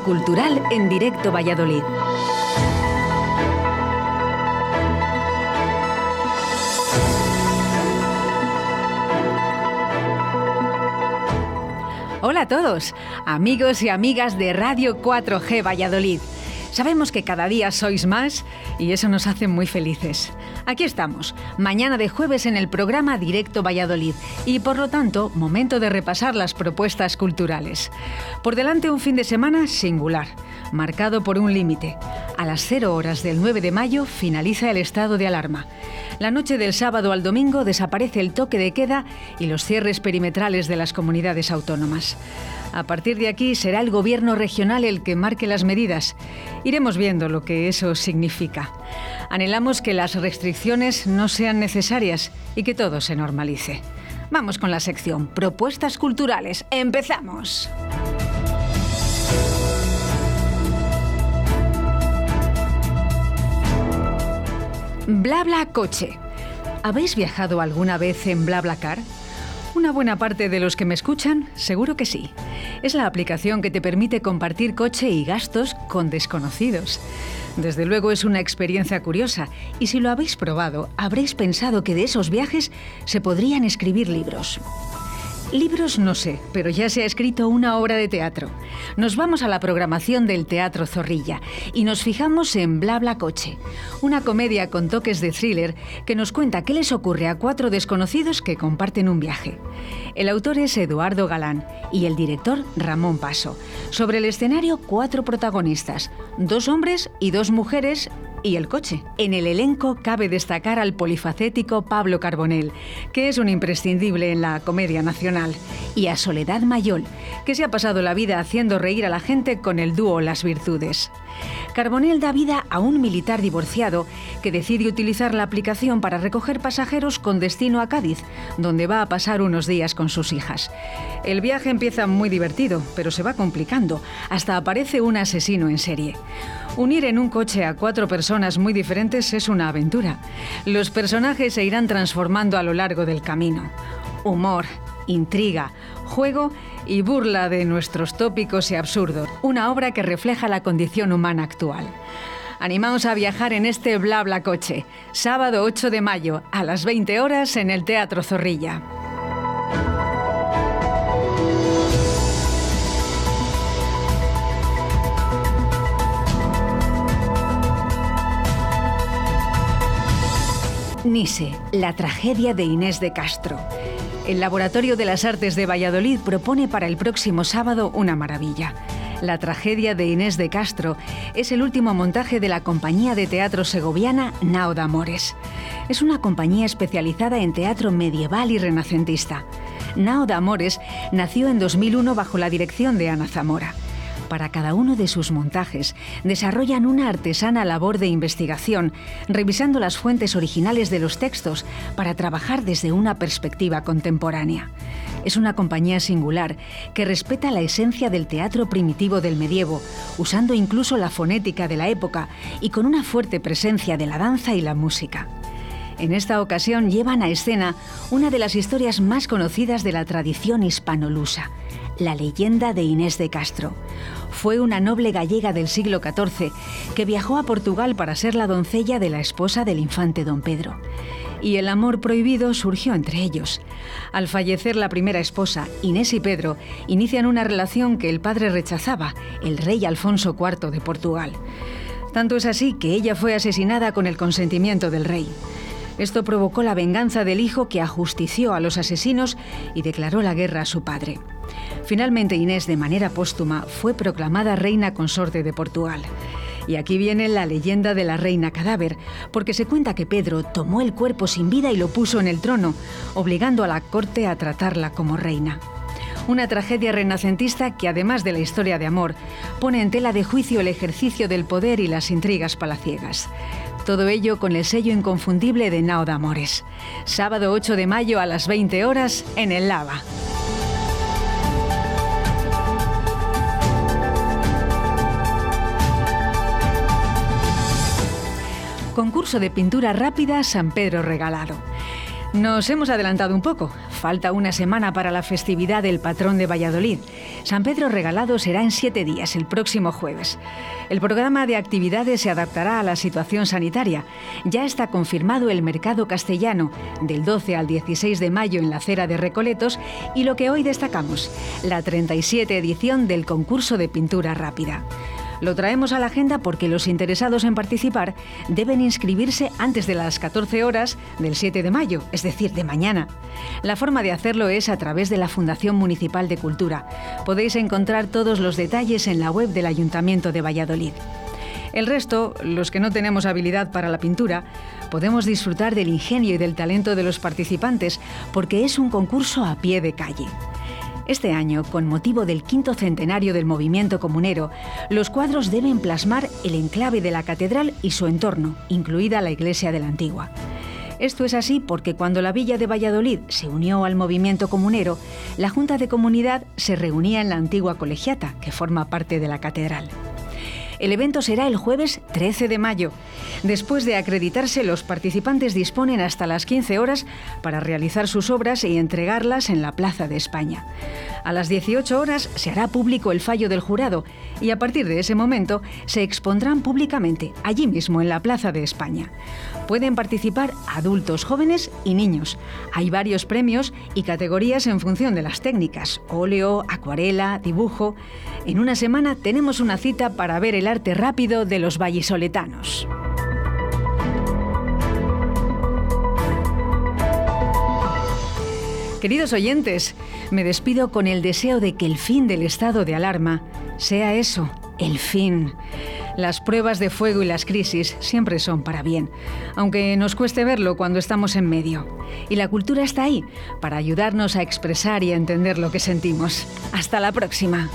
cultural en directo Valladolid. Hola a todos, amigos y amigas de Radio 4G Valladolid. Sabemos que cada día sois más y eso nos hace muy felices. Aquí estamos, mañana de jueves en el programa Directo Valladolid y por lo tanto momento de repasar las propuestas culturales. Por delante un fin de semana singular, marcado por un límite. A las 0 horas del 9 de mayo finaliza el estado de alarma. La noche del sábado al domingo desaparece el toque de queda y los cierres perimetrales de las comunidades autónomas. A partir de aquí será el gobierno regional el que marque las medidas. Iremos viendo lo que eso significa. Anhelamos que las restricciones no sean necesarias y que todo se normalice. Vamos con la sección Propuestas Culturales. ¡Empezamos! Blabla Coche. ¿Habéis viajado alguna vez en BlaBlaCar? Una buena parte de los que me escuchan, seguro que sí. Es la aplicación que te permite compartir coche y gastos con desconocidos. Desde luego es una experiencia curiosa y si lo habéis probado, habréis pensado que de esos viajes se podrían escribir libros. Libros no sé, pero ya se ha escrito una obra de teatro. Nos vamos a la programación del Teatro Zorrilla y nos fijamos en Bla Bla Coche, una comedia con toques de thriller que nos cuenta qué les ocurre a cuatro desconocidos que comparten un viaje. El autor es Eduardo Galán y el director Ramón Paso. Sobre el escenario, cuatro protagonistas, dos hombres y dos mujeres y el coche. En el elenco cabe destacar al polifacético Pablo Carbonell, que es un imprescindible en la comedia nacional, y a Soledad Mayol, que se ha pasado la vida haciendo reír a la gente con el dúo Las Virtudes. Carbonell da vida a un militar divorciado que decide utilizar la aplicación para recoger pasajeros con destino a Cádiz, donde va a pasar unos días con sus hijas. El viaje empieza muy divertido, pero se va complicando, hasta aparece un asesino en serie. Unir en un coche a cuatro personas muy diferentes es una aventura. Los personajes se irán transformando a lo largo del camino. Humor, intriga, juego y burla de nuestros tópicos y absurdos. Una obra que refleja la condición humana actual. Animamos a viajar en este Bla Bla Coche, sábado 8 de mayo a las 20 horas en el Teatro Zorrilla. Nise, la tragedia de Inés de Castro. El Laboratorio de las Artes de Valladolid propone para el próximo sábado una maravilla. La tragedia de Inés de Castro es el último montaje de la compañía de teatro segoviana Nao de Amores. Es una compañía especializada en teatro medieval y renacentista. Nao de Amores nació en 2001 bajo la dirección de Ana Zamora para cada uno de sus montajes, desarrollan una artesana labor de investigación, revisando las fuentes originales de los textos para trabajar desde una perspectiva contemporánea. Es una compañía singular que respeta la esencia del teatro primitivo del medievo, usando incluso la fonética de la época y con una fuerte presencia de la danza y la música. En esta ocasión llevan a escena una de las historias más conocidas de la tradición hispanolusa, la leyenda de Inés de Castro. Fue una noble gallega del siglo XIV que viajó a Portugal para ser la doncella de la esposa del infante don Pedro. Y el amor prohibido surgió entre ellos. Al fallecer la primera esposa, Inés y Pedro inician una relación que el padre rechazaba, el rey Alfonso IV de Portugal. Tanto es así que ella fue asesinada con el consentimiento del rey. Esto provocó la venganza del hijo que ajustició a los asesinos y declaró la guerra a su padre. Finalmente Inés, de manera póstuma, fue proclamada reina consorte de Portugal. Y aquí viene la leyenda de la reina cadáver, porque se cuenta que Pedro tomó el cuerpo sin vida y lo puso en el trono, obligando a la corte a tratarla como reina. Una tragedia renacentista que, además de la historia de amor, pone en tela de juicio el ejercicio del poder y las intrigas palaciegas. Todo ello con el sello inconfundible de Nao Amores. Sábado 8 de mayo a las 20 horas en el Lava. Concurso de pintura rápida San Pedro Regalado. Nos hemos adelantado un poco. Falta una semana para la festividad del patrón de Valladolid. San Pedro Regalado será en siete días, el próximo jueves. El programa de actividades se adaptará a la situación sanitaria. Ya está confirmado el mercado castellano del 12 al 16 de mayo en la acera de Recoletos y lo que hoy destacamos, la 37 edición del concurso de pintura rápida. Lo traemos a la agenda porque los interesados en participar deben inscribirse antes de las 14 horas del 7 de mayo, es decir, de mañana. La forma de hacerlo es a través de la Fundación Municipal de Cultura. Podéis encontrar todos los detalles en la web del Ayuntamiento de Valladolid. El resto, los que no tenemos habilidad para la pintura, podemos disfrutar del ingenio y del talento de los participantes porque es un concurso a pie de calle. Este año, con motivo del quinto centenario del movimiento comunero, los cuadros deben plasmar el enclave de la catedral y su entorno, incluida la iglesia de la Antigua. Esto es así porque cuando la villa de Valladolid se unió al movimiento comunero, la Junta de Comunidad se reunía en la antigua colegiata, que forma parte de la catedral. El evento será el jueves 13 de mayo. Después de acreditarse, los participantes disponen hasta las 15 horas para realizar sus obras y entregarlas en la Plaza de España. A las 18 horas se hará público el fallo del jurado y a partir de ese momento se expondrán públicamente allí mismo en la Plaza de España. Pueden participar adultos, jóvenes y niños. Hay varios premios y categorías en función de las técnicas, óleo, acuarela, dibujo. En una semana tenemos una cita para ver el rápido de los vallisoletanos. Queridos oyentes, me despido con el deseo de que el fin del estado de alarma sea eso, el fin. Las pruebas de fuego y las crisis siempre son para bien, aunque nos cueste verlo cuando estamos en medio. Y la cultura está ahí para ayudarnos a expresar y a entender lo que sentimos. Hasta la próxima.